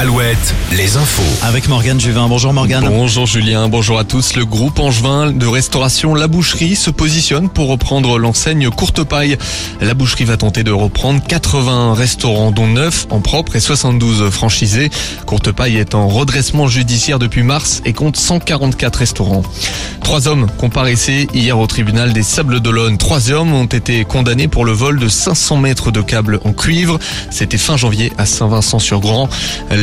Alouette, les infos. Avec Morgane Juvin. Bonjour Morgane. Bonjour Julien, bonjour à tous. Le groupe angevin de restauration La Boucherie se positionne pour reprendre l'enseigne Courte Paille. La Boucherie va tenter de reprendre 80 restaurants dont 9 en propre et 72 franchisés. Courte Paille est en redressement judiciaire depuis mars et compte 144 restaurants. Trois hommes comparaissaient hier au tribunal des Sables d'Olonne. Trois hommes ont été condamnés pour le vol de 500 mètres de câbles en cuivre. C'était fin janvier à Saint-Vincent-sur-Grand.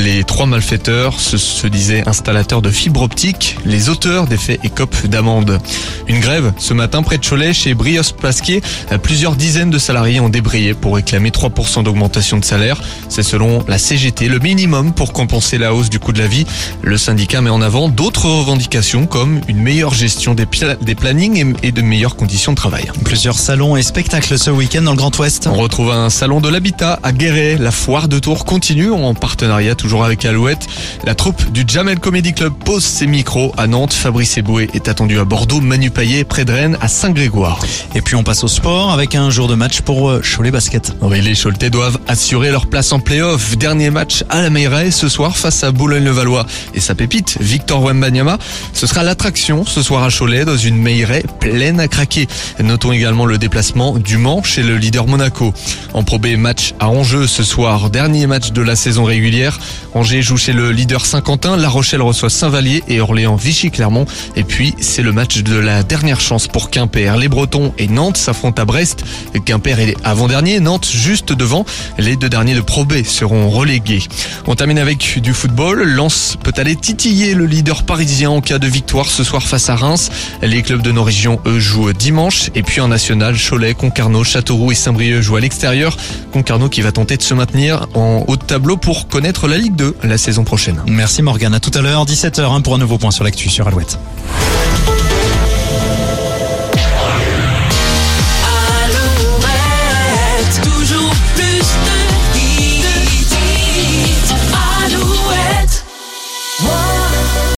Les trois malfaiteurs se, se disaient installateurs de fibres optiques. Les auteurs des faits écopent d'amende. Une grève ce matin près de Cholet chez Brios Pasquier. Plusieurs dizaines de salariés ont débrayé pour réclamer 3% d'augmentation de salaire. C'est selon la CGT le minimum pour compenser la hausse du coût de la vie. Le syndicat met en avant d'autres revendications comme une meilleure gestion des, des plannings et, et de meilleures conditions de travail. Plusieurs salons et spectacles ce week-end dans le Grand Ouest. On retrouve un salon de l'habitat à Guéret. La foire de Tours continue en partenariat toujours avec Alouette. La troupe du Jamel Comedy Club pose ses micros à Nantes. Fabrice Eboué est attendu à Bordeaux. Manu Payet près de Rennes à Saint-Grégoire. Et puis on passe au sport avec un jour de match pour euh, Cholet Basket. Oui, les Choletais doivent assurer leur place en play-off. Dernier match à la Meilleray ce soir face à Boulogne-le-Valois. Et sa pépite, Victor Wembanyama, ce sera l'attraction ce soir à Cholet dans une Meilleray pleine à craquer. Notons également le déplacement du Mans chez le leader Monaco. En Pro B, match à Angers ce soir. Dernier match de la saison régulière. Angers joue chez le leader Saint-Quentin. La Rochelle reçoit Saint-Vallier et Orléans Vichy-Clermont. Et puis, c'est le match de la dernière chance pour Quimper. Les Bretons et Nantes s'affrontent à Brest. Quimper est avant-dernier, Nantes juste devant. Les deux derniers de Pro B seront relégués. On termine avec du football. Lens peut aller titiller le leader parisien en cas de victoire ce soir face à Reims. Les clubs de nos régions, eux, jouent dimanche. Et puis en national, Cholet, Concarneau, Châteauroux et Saint-Brieuc jouent à l'extérieur. Concarneau qui va tenter de se maintenir en haut de tableau pour connaître la Ligue 2 la saison prochaine. Merci Morgane. À tout à l'heure, 17h hein, pour un nouveau point sur l'actu sur Alouette.